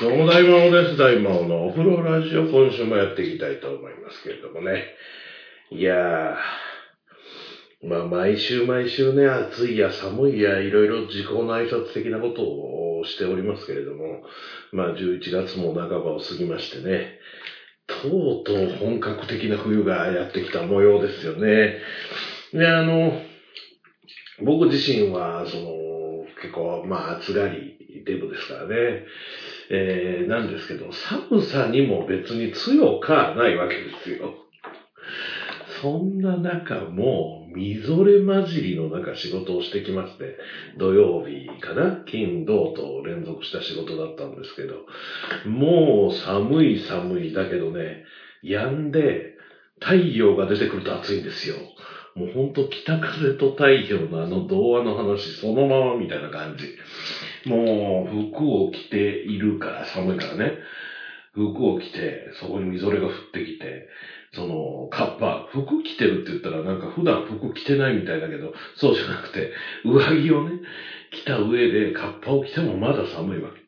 どうも大魔王です。大魔王のお風呂ラジオ、今週もやっていきたいと思いますけれどもね。いやー、まあ毎週毎週ね、暑いや寒いや、いろいろ時効の挨拶的なことをしておりますけれども、まあ11月も半ばを過ぎましてね、とうとう本格的な冬がやってきた模様ですよね。で、あの、僕自身は、その、結構、まあ暑がりデブですからね。えー、なんですけど、寒さにも別に強かないわけですよ。そんな中、もう、みぞれ混じりの中仕事をしてきまして、土曜日かな？金、土と連続した仕事だったんですけど、もう寒い寒いだけどね、止んで、太陽が出てくると暑いんですよ。もうほんと北風と太陽のあの童話の話そのままみたいな感じ。もう服を着ているから寒いからね。服を着て、そこにみぞれが降ってきて、その、カッパ、服着てるって言ったらなんか普段服着てないみたいだけど、そうじゃなくて、上着をね、着た上でカッパを着てもまだ寒いわけ。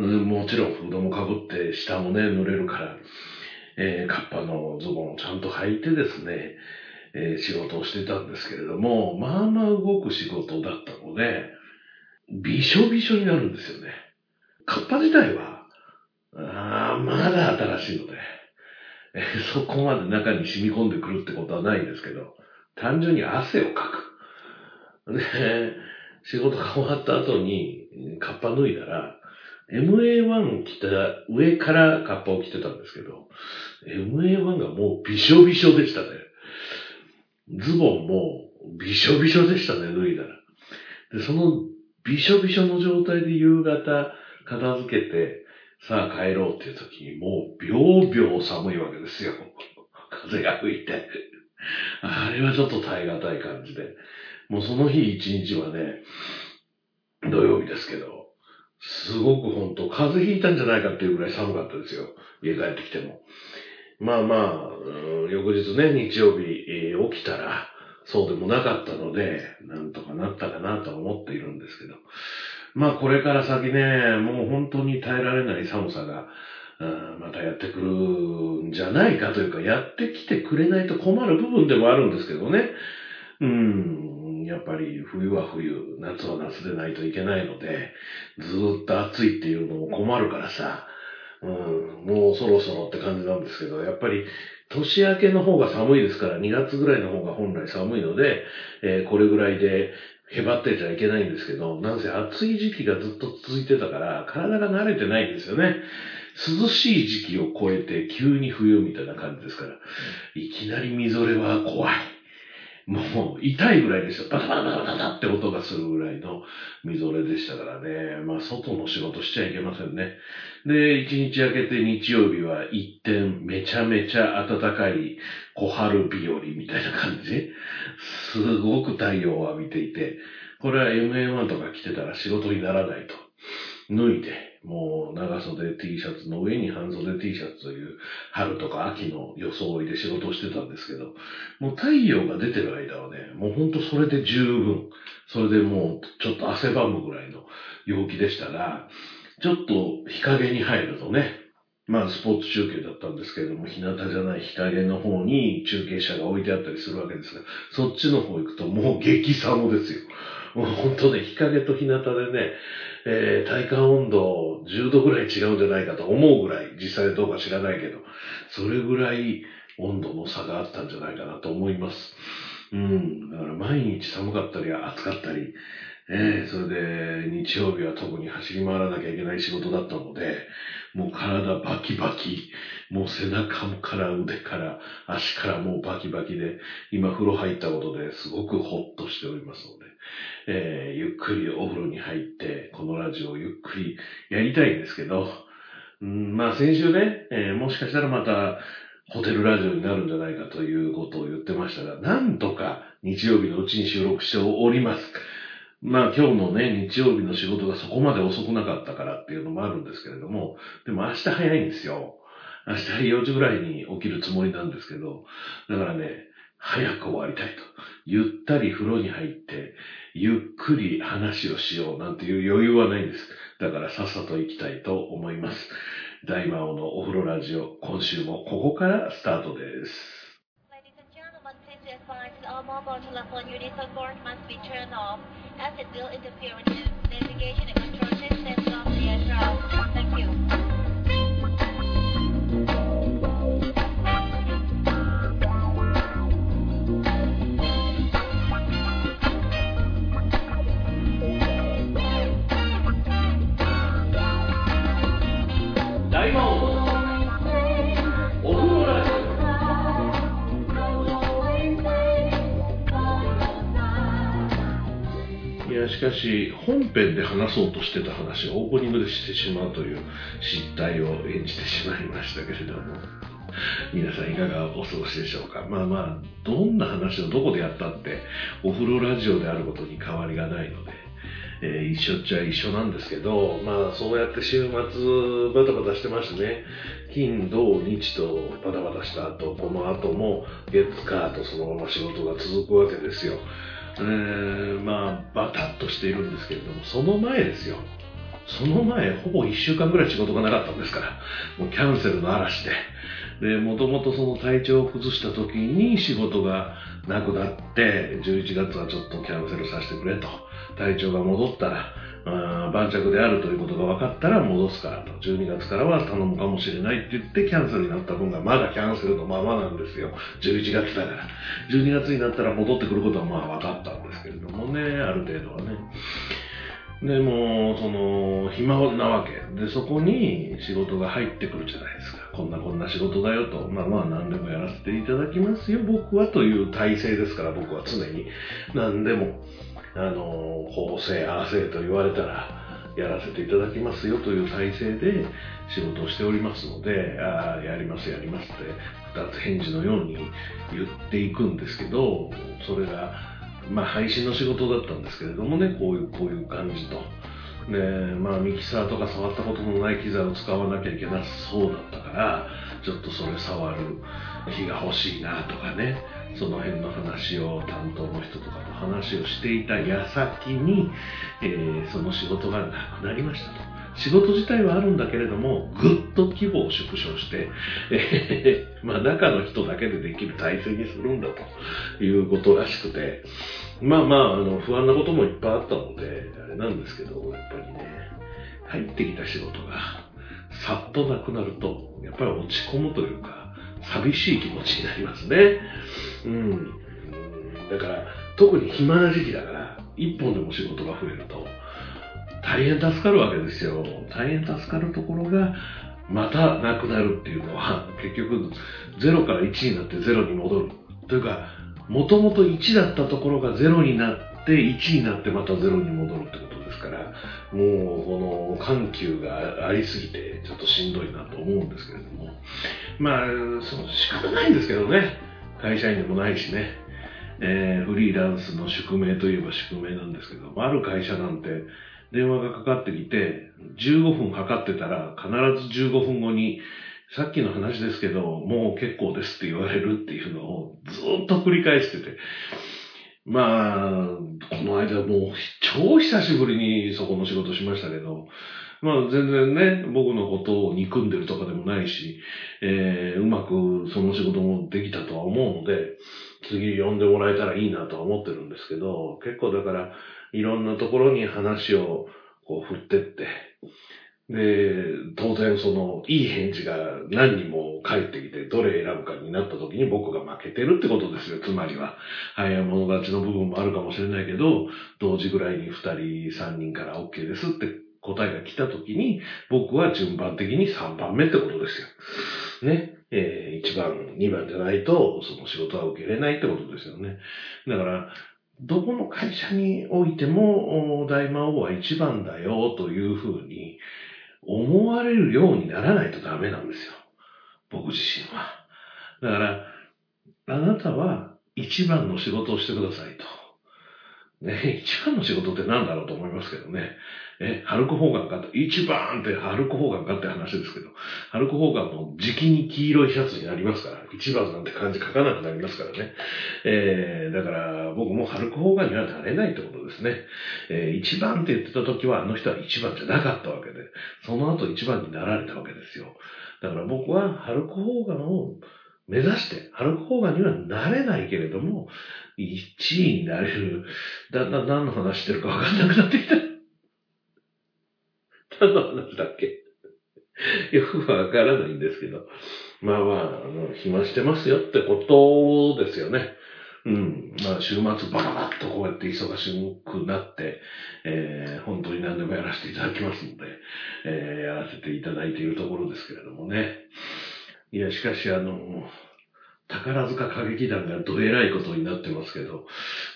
うん、もちろんフードもかぶって下もね、濡れるから、えー、カッパのズボンをちゃんと履いてですね、えー、仕事をしてたんですけれども、まあまあ動く仕事だったので、びしょびしょになるんですよね。カッパ自体は、あまだ新しいので、え、そこまで中に染み込んでくるってことはないんですけど、単純に汗をかく。で、仕事が終わった後にカッパ脱いだら、MA1 着た上からカッパを着てたんですけど、MA1 がもうびしょびしょでしたね。ズボンもびしょびしょでしたね、脱いだら。で、そのびしょびしょの状態で夕方片付けて、さあ帰ろうっていう時にもう秒々寒いわけですよ。風が吹いて。あれはちょっと耐え難い感じで。もうその日一日はね、土曜日ですけど、すごく本当風邪ひいたんじゃないかっていうぐらい寒かったですよ。家帰ってきても。まあまあ、翌日ね、日曜日、えー、起きたら、そうでもなかったので、なんとかなったかなと思っているんですけど。まあこれから先ね、もう本当に耐えられない寒さが、またやってくるんじゃないかというか、やってきてくれないと困る部分でもあるんですけどね。うん、やっぱり冬は冬、夏は夏でないといけないので、ずっと暑いっていうのも困るからさ、うん、もうそろそろって感じなんですけど、やっぱり年明けの方が寒いですから、2月ぐらいの方が本来寒いので、えー、これぐらいでへばってちゃいけないんですけど、なんせ暑い時期がずっと続いてたから、体が慣れてないんですよね。涼しい時期を超えて急に冬みたいな感じですから、いきなりみぞれは怖い。もう痛いぐらいですよ。バタバタバタバタって音がするぐらいのみぞれでしたからね。まあ外の仕事しちゃいけませんね。で、一日明けて日曜日は一点めちゃめちゃ暖かい小春日和みたいな感じ。すごく太陽を浴びていて、これは MA1 とか着てたら仕事にならないと。脱いで、もう長袖 T シャツの上に半袖 T シャツという春とか秋の装いで仕事をしてたんですけど、もう太陽が出てる間はね、もうほんとそれで十分。それでもうちょっと汗ばむぐらいの陽気でしたが、ちょっと日陰に入るとね、まあスポーツ中継だったんですけれども、日向じゃない日陰の方に中継車が置いてあったりするわけですが、そっちの方行くともう激寒ですよ。もう本当ね、日陰と日向でね、えー、体感温度10度ぐらい違うんじゃないかと思うぐらい、実際どうか知らないけど、それぐらい温度の差があったんじゃないかなと思います。うん。だから毎日寒かったり暑かったり、えー、それで日曜日は特に走り回らなきゃいけない仕事だったので、もう体バキバキ、もう背中から腕から足からもうバキバキで、今風呂入ったことですごくホッとしておりますので、えー、ゆっくりお風呂に入って、このラジオをゆっくりやりたいんですけど、うん、まあ先週ね、えー、もしかしたらまたホテルラジオになるんじゃないかということを言ってましたが、なんとか日曜日のうちに収録しております。まあ今日のね、日曜日の仕事がそこまで遅くなかったからっていうのもあるんですけれども、でも明日早いんですよ。明日4時ぐらいに起きるつもりなんですけど、だからね、早く終わりたいと。ゆったり風呂に入って、ゆっくり話をしようなんていう余裕はないんです。だからさっさと行きたいと思います。大魔王のお風呂ラジオ、今週もここからスタートです。All mobile telephone units on board must be turned off as it will interfere with the navigation and control systems of the aircraft. しかし本編で話そうとしてた話をオープニングでしてしまうという失態を演じてしまいましたけれども皆さんいかがお過ごしでしょうか？まあまあどんな話をどこでやったってお風呂ラジオであることに変わりがないので、えー、一緒っちゃ一緒なんですけどまあそうやって週末バタバタしてましてね金土日とバタバタした後この後も月火とそのまま仕事が続くわけですよえ、まあ、バタッとしているんですけれども、その前ですよ。その前、ほぼ1週間ぐらい仕事がなかったんですから、もうキャンセルの嵐で。で、もともとその体調を崩した時に仕事がなくなって、11月はちょっとキャンセルさせてくれと。体調が戻ったら、盤石であるということが分かったら戻すからと。12月からは頼むかもしれないって言ってキャンセルになった分がまだキャンセルのままなんですよ。11月だから。12月になったら戻ってくることはまあ分かったんですけれどもね、ある程度はね。でも、その、暇なわけ。で、そこに仕事が入ってくるじゃないですか。こんなこんな仕事だよと。まあまあ何でもやらせていただきますよ、僕はという体制ですから、僕は常に。何でも。あの、法制、ああせと言われたら、やらせていただきますよという体制で仕事をしておりますので、ああ、やりますやりますって、二つ返事のように言っていくんですけど、それが、まあ配信の仕事だったんですけれどもね、こういう、こういう感じと。ねまあミキサーとか触ったことのない機材を使わなきゃいけなそうだったから、ちょっとそれ触る日が欲しいなとかね、その辺の話を担当の人とかと話をしていた矢先に、えー、その仕事がなくなりましたと。仕事自体はあるんだけれども、ぐっと規模を縮小して、えー、まあ中の人だけでできる体制にするんだということらしくて、まあまあ、あの、不安なこともいっぱいあったので、あれなんですけど、やっぱりね、入ってきた仕事が、さっとなくなると、やっぱり落ち込むというか、寂しい気持ちになりますね。うん。だから、特に暇な時期だから、一本でも仕事が増えると、大変助かるわけですよ。大変助かるところが、またなくなるっていうのは、結局、0から1になって0に戻る。というか、もともと1だったところが0になって、1になってまた0に戻るってことですから、もうこの緩急がありすぎてちょっとしんどいなと思うんですけれども、まあ、その仕方ないんですけどね、会社員でもないしね、えー、フリーランスの宿命といえば宿命なんですけど、ある会社なんて電話がかかってきて、15分測ってたら必ず15分後にさっきの話ですけど、もう結構ですって言われるっていうのをずっと繰り返してて、まあ、この間もう超久しぶりにそこの仕事しましたけど、まあ全然ね、僕のことを憎んでるとかでもないし、えー、うまくその仕事もできたとは思うので、次呼んでもらえたらいいなとは思ってるんですけど、結構だから、いろんなところに話をこう振ってって、で、当然その、いい返事が何人も返ってきて、どれ選ぶかになった時に僕が負けてるってことですよ、つまりは。早い者勝ちの部分もあるかもしれないけど、同時ぐらいに2人、3人から OK ですって答えが来た時に、僕は順番的に3番目ってことですよ。ね。えー、1番、2番じゃないと、その仕事は受けれないってことですよね。だから、どこの会社においても、大魔王は1番だよというふうに、思われるようにならないとダメなんですよ。僕自身は。だから、あなたは一番の仕事をしてくださいと。ね、一番の仕事って何だろうと思いますけどね。え、ハルク・ホーガンかって、一番ってハルク・ホーガンかって話ですけど、ハルク・ホーガンの時期に黄色いシャツになりますから、一番なんて感じ書かなくなりますからね。えー、だから僕もハルク・ホーガンにはなれないってことですね。えー、一番って言ってた時はあの人は一番じゃなかったわけで、その後一番になられたわけですよ。だから僕はハルク・ホーガンを目指して、ハルク・ホーガンにはなれないけれども、1位になれる。だんだん何の話してるか分かんなくなってきた。何の話だっけ？よくわからないんですけど。まあまあ、あの、暇してますよってことですよね。うん。まあ、週末バカバッとこうやって忙しくなって、えー、本当に何でもやらせていただきますので、えー、やらせていただいているところですけれどもね。いや、しかしあの、宝塚歌劇団がどえらいことになってますけど、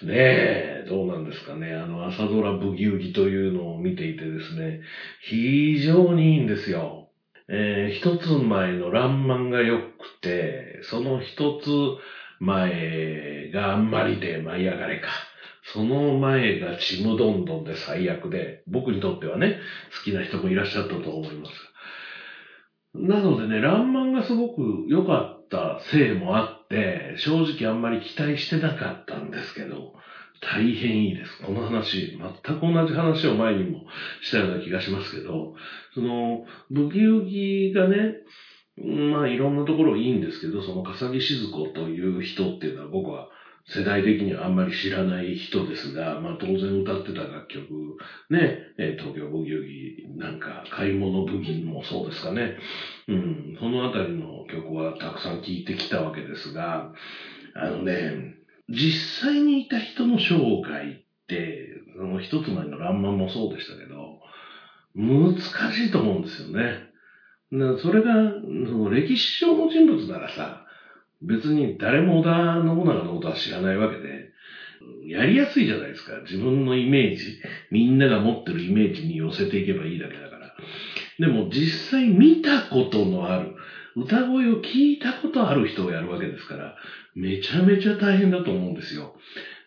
ねえ、どうなんですかね。あの、朝ドラブギウギというのを見ていてですね、非常にいいんですよ。えー、一つ前のランマンが良くて、その一つ前があんまりで舞い上がれか。その前がちむどんどんで最悪で、僕にとってはね、好きな人もいらっしゃったと思います。なのでね、ランマンがすごく良かったたせいもあって、正直あんまり期待してなかったんですけど、大変いいです。この話、全く同じ話を前にもしたような気がしますけど、その、ブギウギがね、まあいろんなところいいんですけど、その笠木静子という人っていうのは僕は世代的にはあんまり知らない人ですが、まあ当然歌ってた楽曲、ね、え東京ブギウギなんか買い物ブギもそうですかね。うん、そのあたりの曲はたくさん聴いてきたわけですが、あのね、実際にいた人の紹介って、その一つ前のランマンもそうでしたけど、難しいと思うんですよね。それが、その歴史上の人物ならさ、別に誰も織田信長のことは知らないわけで、やりやすいじゃないですか。自分のイメージ、みんなが持ってるイメージに寄せていけばいいだけだから。でも実際見たことのある、歌声を聞いたことある人をやるわけですから、めちゃめちゃ大変だと思うんですよ。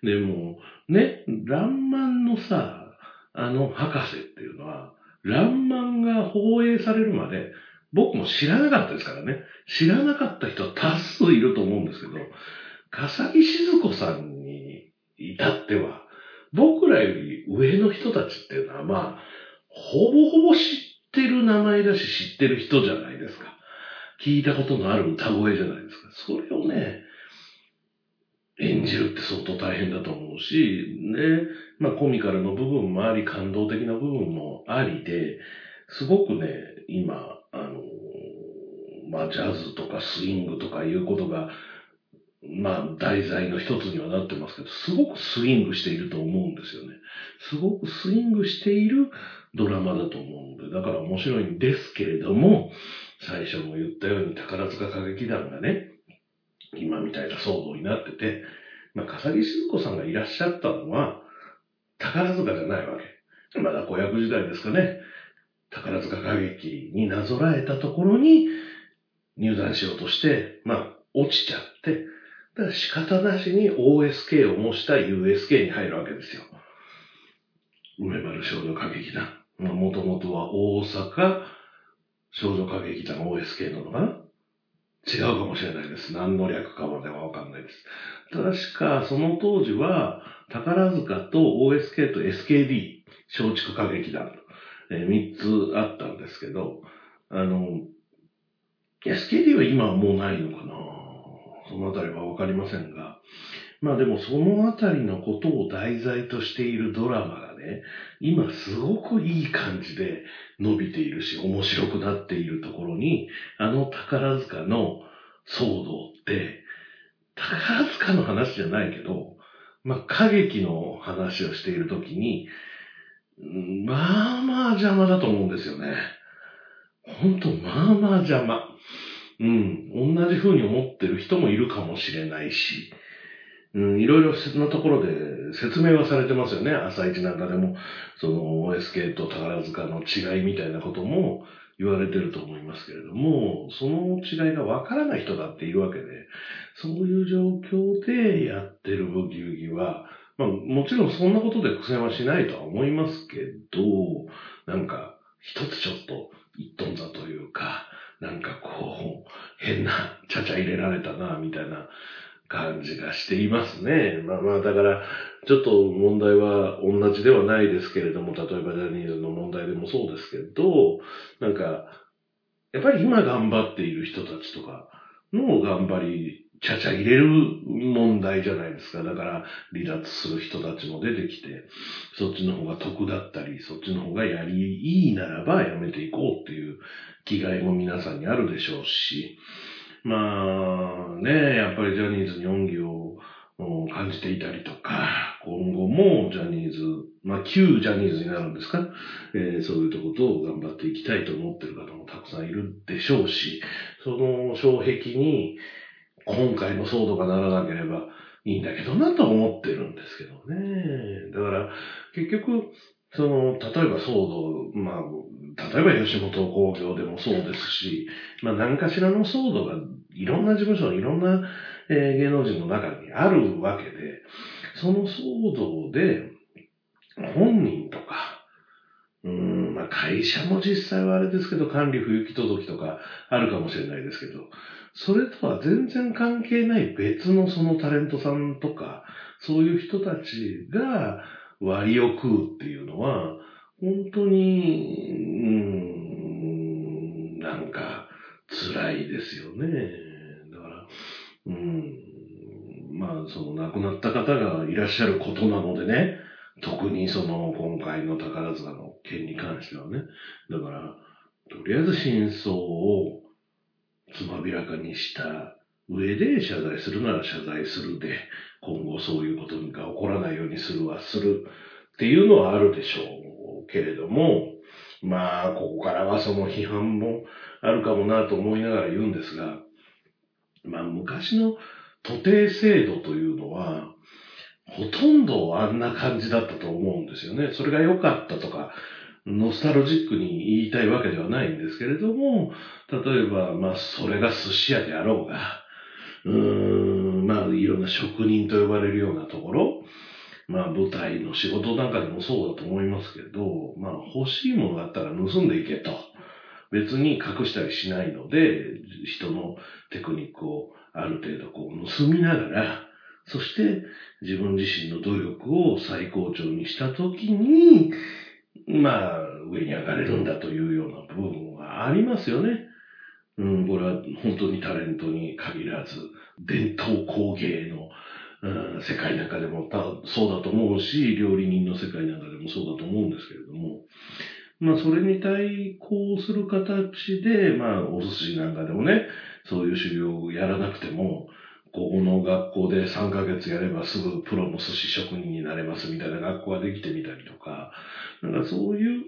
でも、ね、ランマンのさ、あの博士っていうのは、ランマンが放映されるまで、僕も知らなかったですからね。知らなかった人は多数いると思うんですけど、笠木静子さんに至っては、僕らより上の人たちっていうのは、まあ、ほぼほぼ知ってる名前だし知ってる人じゃないですか。聞いたことのある歌声じゃないですか。それをね、演じるって相当大変だと思うし、ね、まあコミカルの部分もあり、感動的な部分もありで、すごくね、今、あの、まあ、ジャズとかスイングとかいうことが、まあ、題材の一つにはなってますけど、すごくスイングしていると思うんですよね。すごくスイングしているドラマだと思うので、だから面白いんですけれども、最初も言ったように宝塚歌劇団がね、今みたいな騒動になってて、まあ、笠木静子さんがいらっしゃったのは、宝塚じゃないわけ。まだ子役時代ですかね。宝塚歌劇になぞらえたところに入団しようとして、まあ、落ちちゃって、だから仕方なしに OSK を模した USK に入るわけですよ。梅丸少女歌劇団。まあもともとは大阪少女歌劇団 OSK なのかな？違うかもしれないです。何の略かまではわかんないです。確か、その当時は、宝塚と OSK と SKD、松竹歌劇団えー、3つあったんですけど、あの、SKD は今はもうないのかな。そのあたりはわかりませんが、まあでもそのあたりのことを題材としているドラマがね、今すごくいい感じで伸びているし、面白くなっているところに、あの宝塚の騒動って、宝塚の話じゃないけど、まあ歌劇の話をしているときに、まあまあ邪魔だと思うんですよね。ほんと、まあまあ邪魔。うん。同じ風に思ってる人もいるかもしれないし、うん、いろいろなところで説明はされてますよね。朝一なんかでも、その OSK と宝塚の違いみたいなことも言われてると思いますけれども、その違いがわからない人だっているわけで、そういう状況でやってるブギウギは、まあ、もちろんそんなことで苦戦はしないとは思いますけど、なんか、一つちょっと一トンだというか、なんかこう、変なちゃちゃ入れられたな、みたいな感じがしていますね。まあまあ、だから、ちょっと問題は同じではないですけれども、例えばジャニーズの問題でもそうですけど、なんか、やっぱり今頑張っている人たちとかの頑張りちゃちゃ入れる問題じゃないですか。だから、離脱する人たちも出てきて、そっちの方が得だったり、そっちの方がやりいいならばやめていこうっていう気概も皆さんにあるでしょうし、まあね、やっぱりジャニーズに恩義を感じていたりとか、今後もジャニーズ、まあ旧ジャニーズになるんですか、えー、そういうとことを頑張っていきたいと思ってる方もたくさんいるでしょうし、その障壁に、今回の騒動がならなければいいんだけどなと思ってるんですけどね。だから、結局、その、例えば騒動、まあ、例えば吉本興業でもそうですし、まあ何かしらの騒動がいろんな事務所いろんな、えー、芸能人の中にあるわけで、その騒動で、本人とか、うん、まあ会社も実際はあれですけど、管理不行き届きとかあるかもしれないですけど、それとは全然関係ない別のそのタレントさんとか、そういう人たちが割を食うっていうのは、本当に、うん、なんか辛いですよね。だから、うん、まあ、その亡くなった方がいらっしゃることなのでね、特にその今回の宝塚の件に関してはね。だから、とりあえず真相をつまびらかにした上で謝罪するなら謝罪するで、今後そういうことが起こらないようにするはするっていうのはあるでしょうけれども、まあ、ここからはその批判もあるかもなと思いながら言うんですが、まあ、昔の徒弟制度というのは、ほとんどあんな感じだったと思うんですよね。それが良かったとか、ノスタルジックに言いたいわけではないんですけれども、例えば、まあ、それが寿司屋であろうが、うーん、まあ、いろんな職人と呼ばれるようなところ、まあ、舞台の仕事なんかでもそうだと思いますけど、まあ、欲しいものがあったら盗んでいけと。別に隠したりしないので、人のテクニックをある程度こう盗みながら、そして自分自身の努力を最高潮にしたときに、まあ、上に上がれるんだというような部分はありますよね。うん、これは本当にタレントに限らず、伝統工芸の、うん、世界なんかでもそうだと思うし、料理人の世界なんかでもそうだと思うんですけれども、まあ、それに対抗する形で、まあ、お寿司なんかでもね、そういう修行をやらなくても、ここの学校で3ヶ月やればすぐプロの寿司職人になれますみたいな学校ができてみたりとか、なんかそういう、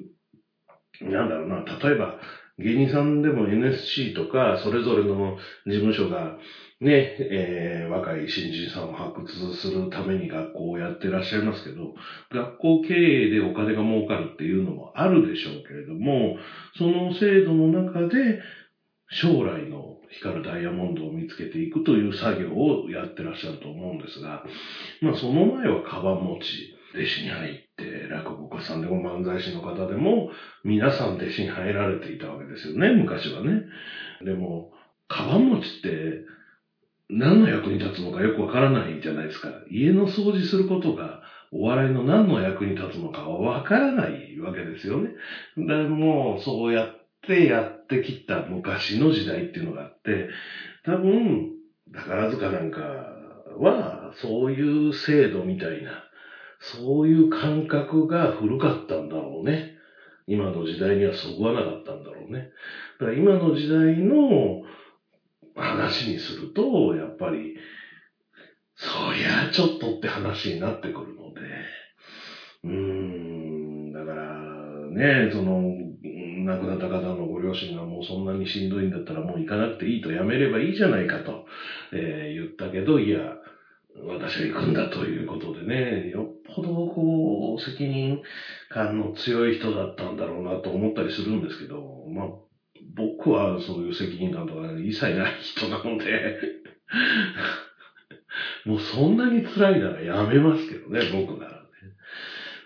なんだろうな、例えば芸人さんでも NSC とか、それぞれの事務所がね、えー、若い新人さんを発掘するために学校をやってらっしゃいますけど、学校経営でお金が儲かるっていうのもあるでしょうけれども、その制度の中で将来の光るダイヤモンドを見つけていくという作業をやってらっしゃると思うんですが、まあその前はカバン持ち、弟子に入って、落語家さんでも漫才師の方でも、皆さん弟子に入られていたわけですよね、昔はね。でも、カバン持ちって、何の役に立つのかよくわからないじゃないですか。家の掃除することが、お笑いの何の役に立つのかはわからないわけですよね。でも、そうやってってやってきた昔の時代っていうのがあって、多分、宝塚なんかは、そういう制度みたいな、そういう感覚が古かったんだろうね。今の時代にはそぐわなかったんだろうね。だから今の時代の話にすると、やっぱり、そりゃちょっとって話になってくるので、うーん、だからね、その、亡くなった方のご両親がもうそんなにしんどいんだったらもう行かなくていいとやめればいいじゃないかと、えー、言ったけど、いや、私は行くんだということでね、よっぽどこう、責任感の強い人だったんだろうなと思ったりするんですけど、まあ、僕はそういう責任感とか一切ない人なので もうそんなに辛いならやめますけどね、僕なら。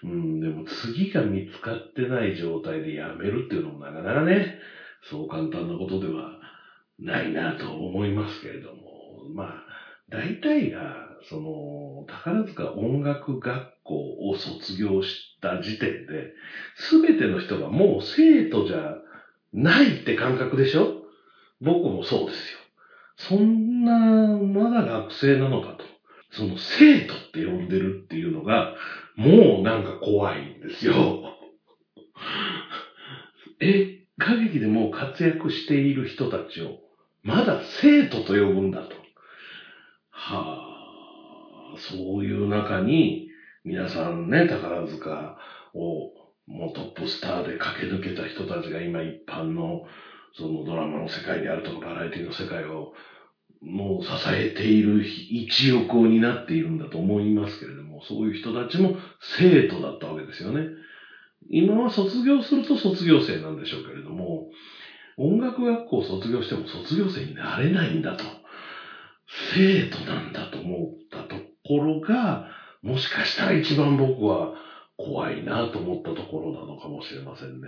うん、でも次が見つかってない状態でやめるっていうのもなかなかね、そう簡単なことではないなと思いますけれども、まあ、大体が、その、宝塚音楽学校を卒業した時点で、すべての人がもう生徒じゃないって感覚でしょ？僕もそうですよ。そんな、まだ学生なのかと。その生徒って呼んでるっていうのが、もうなんか怖いんですよ。え、歌劇でもう活躍している人たちを、まだ生徒と呼ぶんだと。はあ、そういう中に、皆さんね、宝塚をもうトップスターで駆け抜けた人たちが今一般のそのドラマの世界であるとかバラエティの世界をもう支えている一翼を担っているんだと思いますけれど、そういう人たちも生徒だったわけですよね。今は卒業すると卒業生なんでしょうけれども、音楽学校を卒業しても卒業生になれないんだと。生徒なんだと思ったところが、もしかしたら一番僕は怖いなと思ったところなのかもしれませんね。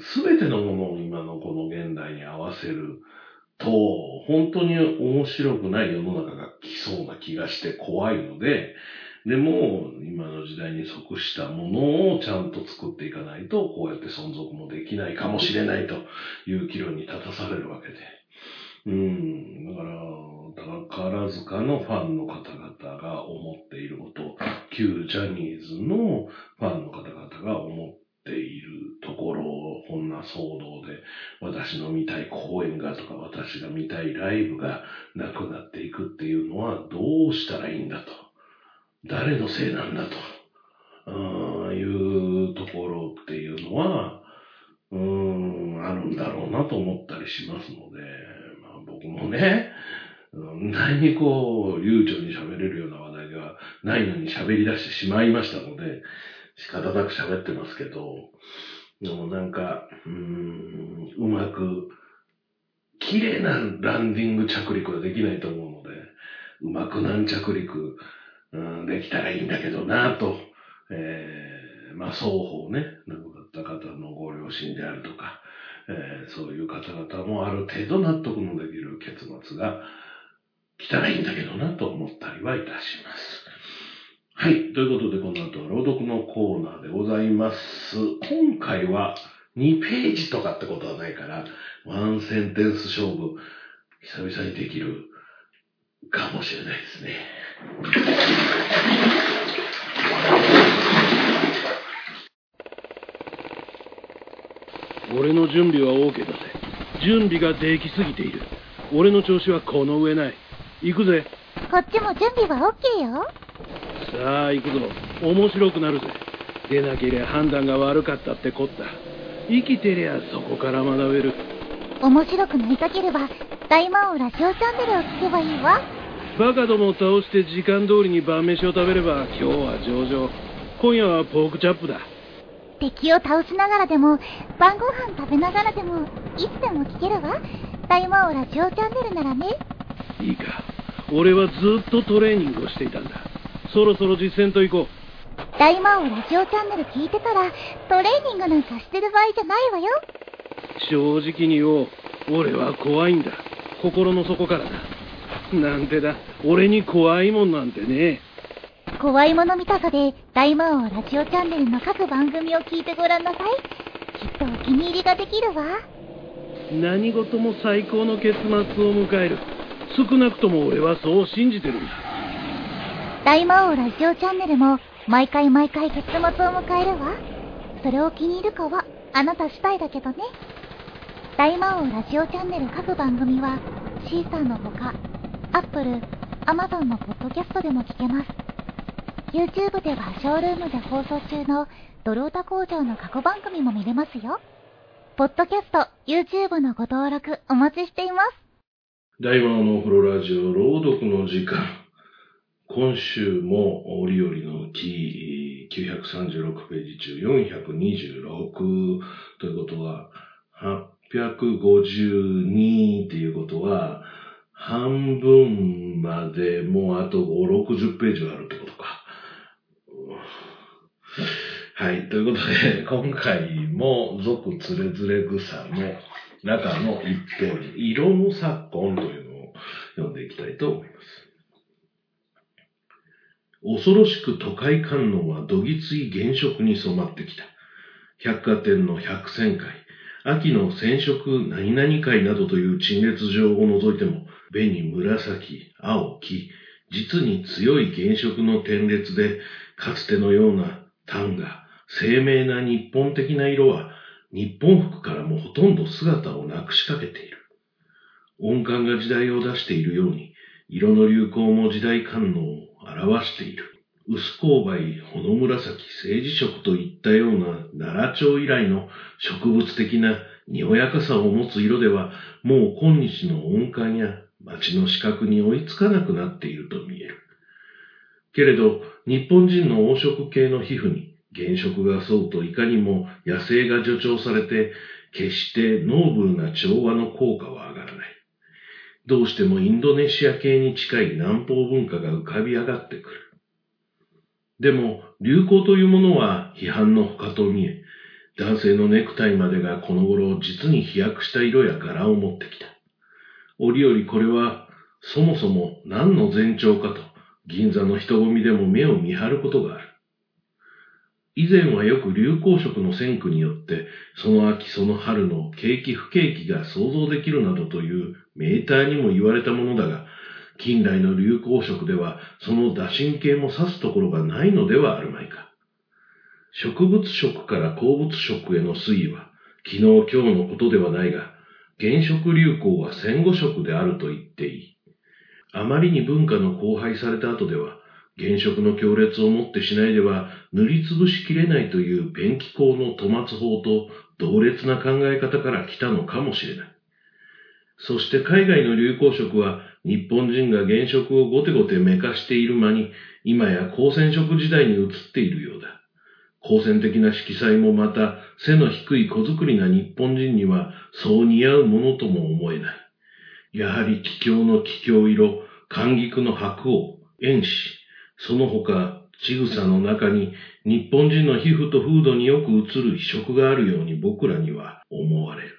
すべてのものを今のこの現代に合わせると、本当に面白くない世の中が来そうな気がして怖いので、でも、今の時代に即したものをちゃんと作っていかないと、こうやって存続もできないかもしれないという議論に立たされるわけで。うん、だから、宝塚のファンの方々が思っていること、旧ジャニーズのファンの方々が思っているところを、こんな騒動で、私の見たい公演がとか、私が見たいライブがなくなっていくっていうのは、どうしたらいいんだと。誰のせいなんだと。いうところっていうのは、うん、あるんだろうなと思ったりしますので、まあ、僕もね、何にこう、流暢に喋れるような話題ではないのに喋り出してしまいましたので、仕方なく喋ってますけど、でもなんか、うん、うまく、綺麗なランディング着陸はできないと思うので、うまく軟着陸、うん、できたらいいんだけどなと、えー、まあ双方ね、亡くなった方のご両親であるとか、えー、そういう方々もある程度納得のできる結末が来たらいいんだけどなと思ったりはいたします。はい。ということで、この後は朗読のコーナーでございます。今回は2ページとかってことはないから、ワンセンテンス勝負、久々にできるかもしれないですね。俺の準備は OK だぜ。準備ができすぎている。俺の調子はこの上ない。行くぜ。こっちも準備は OK よ。さあ、行くぞ。面白くなるぜ。出なけりゃ判断が悪かったってこった。生きてりゃそこから学べる。面白くなりたければ、大魔王ラジオチャンネルを聞けばいいわ。バカどもを倒して時間通りに晩飯を食べれば今日は上々。今夜はポークチャップだ。敵を倒しながらでも、晩ご飯食べながらでも、いつでも聞けるわ。大魔王ラジオチャンネルならね。いいか。俺はずっとトレーニングをしていたんだ。そろそろ実践と行こう。大魔王ラジオチャンネル聞いてたら、トレーニングなんかしてる場合じゃないわよ。正直に言おう。俺は怖いんだ。心の底からだ。なんてだ。俺に怖いもんなんてね。怖いもの見たさで、大魔王ラジオチャンネルの各番組を聞いてごらんなさい。きっとお気に入りができるわ。何事も最高の結末を迎える。少なくとも俺はそう信じてるんだ。大魔王ラジオチャンネルも毎回毎回結末を迎えるわ。それを気に入るかはあなた次第だけどね。大魔王ラジオチャンネル各番組はシーサーのほか、アップル、アマゾンのポッドキャストでも聞けます。YouTube ではショールームで放送中のドルオタ工場の過去番組も見れますよ。ポッドキャスト、YouTube のご登録お待ちしています。大魔王のお風呂ラジオ朗読の時間。今週も折々のキー936ページ中426ということは、852っていうことは、半分までもうあと5、60ページはあるってことか。はい。ということで、今回も続つれづれ草の中の一編、色の昨今というのを読んでいきたいと思います。恐ろしく都会観音はどぎつい原色に染まってきた。百貨店の百戦会、秋の染色何々会などという陳列場を除いても、紅、紫、青、黄、実に強い原色の点列で、かつてのような単が、鮮明な日本的な色は、日本服からもほとんど姿をなくしかけている。音感が時代を出しているように、色の流行も時代観音を表している。薄勾配、ほの紫、政治色といったような奈良町以来の植物的なにおやかさを持つ色では、もう今日の音感や街の視覚に追いつかなくなっていると見える。けれど、日本人の黄色系の皮膚に原色が沿うといかにも野生が助長されて、決してノーブルな調和の効果は上がらない。どうしてもインドネシア系に近い南方文化が浮かび上がってくる。でも、流行というものは批判の他と見え、男性のネクタイまでがこの頃実に飛躍した色や柄を持ってきた。折々これは、そもそも何の前兆かと、銀座の人混みでも目を見張ることがある。以前はよく流行色の線区によって、その秋その春の景気不景気が想像できるなどというメーターにも言われたものだが、近代の流行色ではその打診系も指すところがないのではあるまいか。植物色から鉱物色への推移は、昨日今日のことではないが、原色流行は戦後色であると言っていい。あまりに文化の荒廃された後では、原色の強烈をもってしないでは塗りつぶしきれないというペンキ工の戸松法と同列な考え方から来たのかもしれない。そして海外の流行色は日本人が原色をごてごてめかしている間に今や光線色時代に移っているようだ。光線的な色彩もまた背の低い小作りな日本人にはそう似合うものとも思えない。やはり気境の気境色、寒菊の白王、遠視、その他、ちぐさの中に日本人の皮膚と風土によく映る異色があるように僕らには思われる。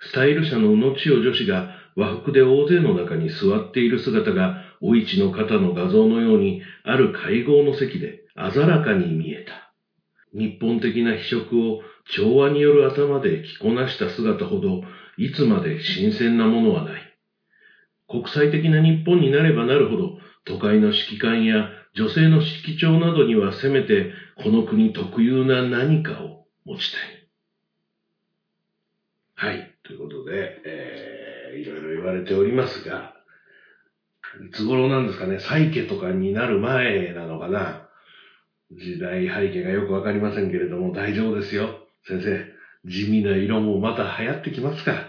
スタイル社の宇野千代女子が和服で大勢の中に座っている姿が、お市の方の画像のように、ある会合の席で鮮らかに見えた。日本的な非色を調和による頭で着こなした姿ほど、いつまで新鮮なものはない。国際的な日本になればなるほど、都会の指揮官や女性の指揮長などにはせめて、この国特有な何かを持ちたい。はい。ということで、えー、いろいろ言われておりますが、いつ頃なんですかね、サイケとかになる前なのかな。時代背景がよくわかりませんけれども、大丈夫ですよ。先生、地味な色もまた流行ってきますか。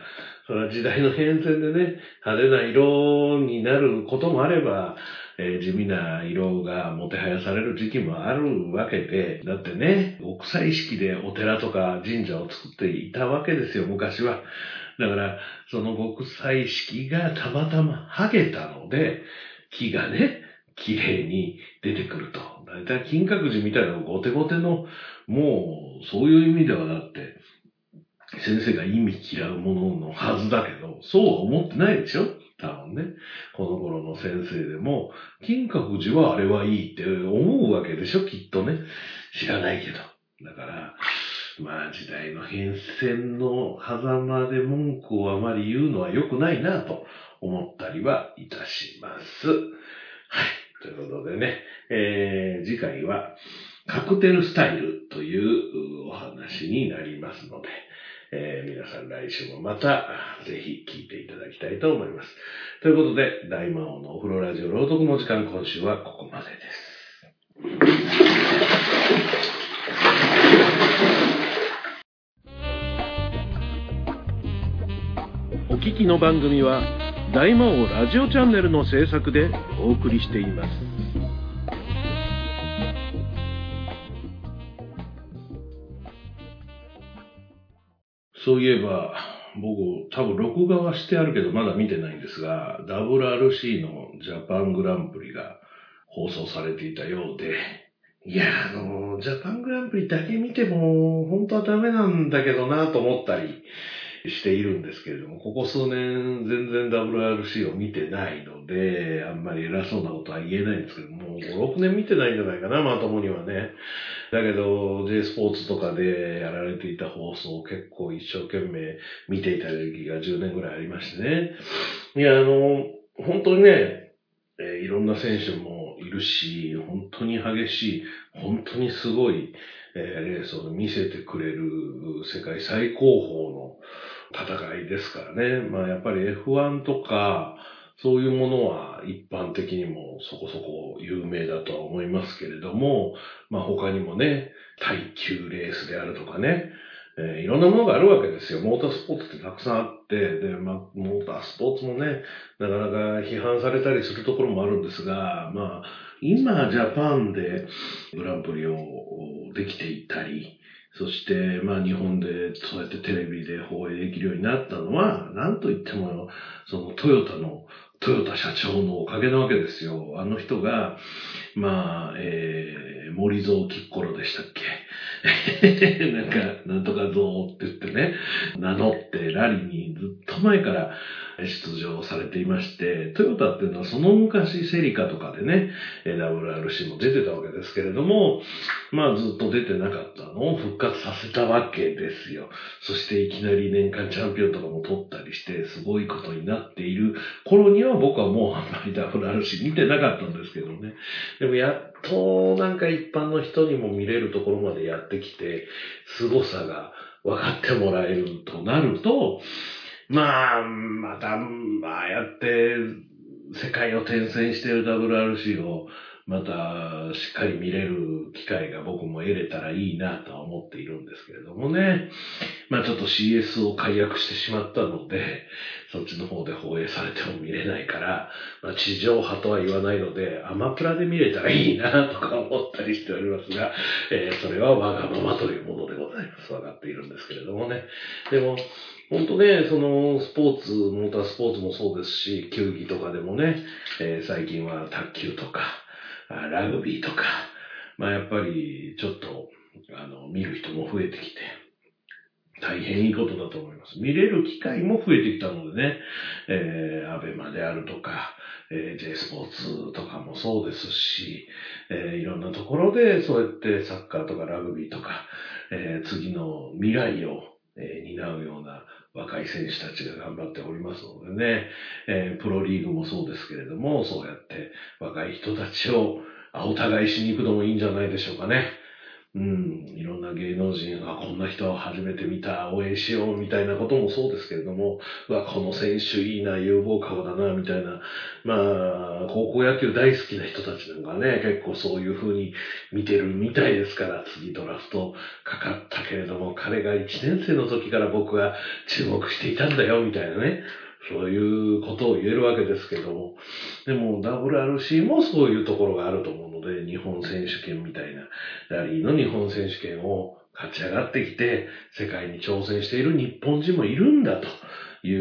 それは時代の変遷でね、派手な色になることもあれば、えー、地味な色がもてはやされる時期もあるわけで、だってね、国際式でお寺とか神社を作っていたわけですよ、昔は。だから、その国際式がたまたま剥げたので、木がね、綺麗に出てくると。だいたい金閣寺みたいなゴテゴテの、もう、そういう意味ではだって、先生が意味嫌うもののはずだけど、そうは思ってないでしょ？多分ね。この頃の先生でも、金閣寺はあれはいいって思うわけでしょ？きっとね。知らないけど。だから、まあ時代の変遷の狭間で文句をあまり言うのは良くないなと思ったりはいたします。はい。ということでね、えー、次回はカクテルスタイルというお話になりますので、えー、皆さん来週もまたぜひ聞いていただきたいと思います。ということで、大魔王のお風呂ラジオ朗読の時間今週はここまでです。きの番組は大魔王ラジオチャンネルの制作でお送りしています。そういえば、僕、多分録画はしてあるけど、まだ見てないんですが、WRC のジャパングランプリが放送されていたようで、いや、あの、ジャパングランプリだけ見ても、本当はダメなんだけどなと思ったりしているんですけれども、ここ数年全然 WRC を見てないので、あんまり偉そうなことは言えないんですけどもう、5、6年見てないんじゃないかな、まともにはね。だけど、J スポーツとかでやられていた放送を結構一生懸命見ていた時期が10年ぐらいありましてね。いや、あの、本当にね、えいろんな選手もいるし、本当に激しい、本当にすごい、えレースを見せてくれる世界最高峰の戦いですからね。まあやっぱり F1 とか、そういうものは一般的にもそこそこ有名だとは思いますけれども、まあ他にもね、耐久レースであるとかね、えーいろんなものがあるわけですよ。モータースポーツってたくさんあって、で、まあ、モータースポーツもね、なかなか批判されたりするところもあるんですが、まあ、今、ジャパンでグランプリをできていたり、そして、まあ、日本でそうやってテレビで放映できるようになったのは、なんといっても、そのトヨタの、トヨタ社長のおかげなわけですよ。あの人が、まあ、えー、森蔵キッコロでしたっけ？なんか、なんとかぞって言ってね、名乗ってラリーにずっと前から出場されていまして、トヨタっていうのはその昔セリカとかでね、WRC も出てたわけですけれども、まあずっと出てなかったのを復活させたわけですよ。そしていきなり年間チャンピオンとかも取ったりして、すごいことになっている頃には僕はもうあんまり WRC 見てなかったんですけどね。でもやっとなんか一般の人にも見れるところまでやってきて、凄さが分かってもらえるとなると、まあ、また、ああやって世界を転戦している WRC をまたしっかり見れる機会が僕も得れたらいいなとは思っているんですけれどもね。まあちょっと CS を解約してしまったので、そっちの方で放映されても見れないから、まあ、地上波とは言わないので、アマプラで見れたらいいなとか思ったりしておりますが、えーそれは我がままというものでございます。わかっているんですけれどもね。でも、本当ね、そのスポーツ、モータースポーツもそうですし、球技とかでもね、えー最近は卓球とか、ラグビーとか、まあやっぱりちょっと、あの、見る人も増えてきて、大変いいことだと思います。見れる機会も増えてきたのでね、えー、アベマであるとか、えー J スポーツとかもそうですし、えーいろんなところでそうやってサッカーとかラグビーとか、えー次の未来を、えー担うような若い選手たちが頑張っておりますのでね、えープロリーグもそうですけれども、そうやって若い人たちをお互いしに行くのもいいんじゃないでしょうかね。うん、いろんな芸能人がこんな人を初めて見た、応援しようみたいなこともそうですけれども、うわ、この選手いいな、有望株だな、みたいな、まあ、高校野球大好きな人たちなんかね、結構そういう風に見てるみたいですから、次ドラフトかかったけれども、彼が1年生の時から僕は注目していたんだよ、みたいなね。そういうことを言えるわけですけども、でも WRC もそういうところがあると思うで、日本選手権みたいな、ラリーの日本選手権を勝ち上がってきて、世界に挑戦している日本人もいるんだとい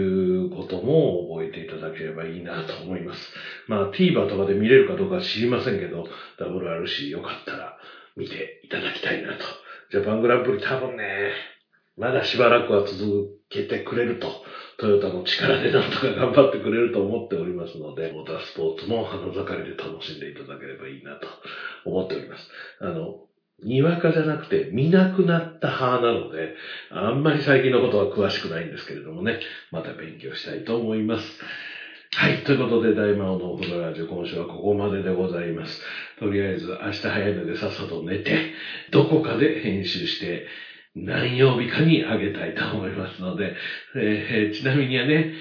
うことも覚えていただければいいなと思います。まあ TVer とかで見れるかどうか知りませんけど、WRC よかったら見ていただきたいなと。ジャパングランプリ多分ね、まだしばらくは続けてくれると、トヨタの力でなんとか頑張ってくれると思っておりますので、モータースポーツも花盛りで楽しんでいただければいいなと思っております。あの、にわかじゃなくて見なくなった派なので、あんまり最近のことは詳しくないんですけれどもね、また勉強したいと思います。はい。ということで、大魔王のお風呂ラジオ、今週はここまででございます。とりあえず、明日早いのでさっさと寝て、どこかで編集して、何曜日かにあげたいと思いますので、えーちなみにはね、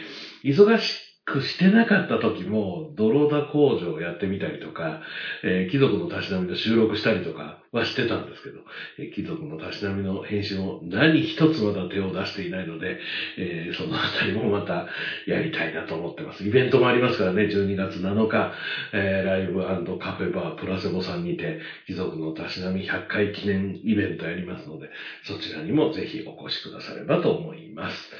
忙しくしてなかった時も、泥田工場をやってみたりとか、えー貴族のたしなみの収録したりとかはしてたんですけど、えー貴族のたしなみの編集も何一つまだ手を出していないので、えーそのあたりもまたやりたいなと思ってます。イベントもありますからね、12月7日、えーライブカフェバープラセボさんにて、貴族のたしなみ100回記念イベントやりますので、そちらにもぜひお越しくださればと思います。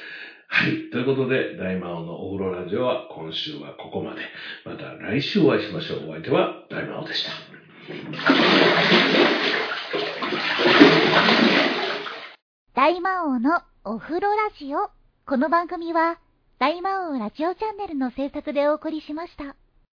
はい。ということで、大魔王のお風呂ラジオは今週はここまで。また来週お会いしましょう。お相手は大魔王でした。大魔王のお風呂ラジオ。この番組は、大魔王ラジオチャンネルの制作でお送りしました。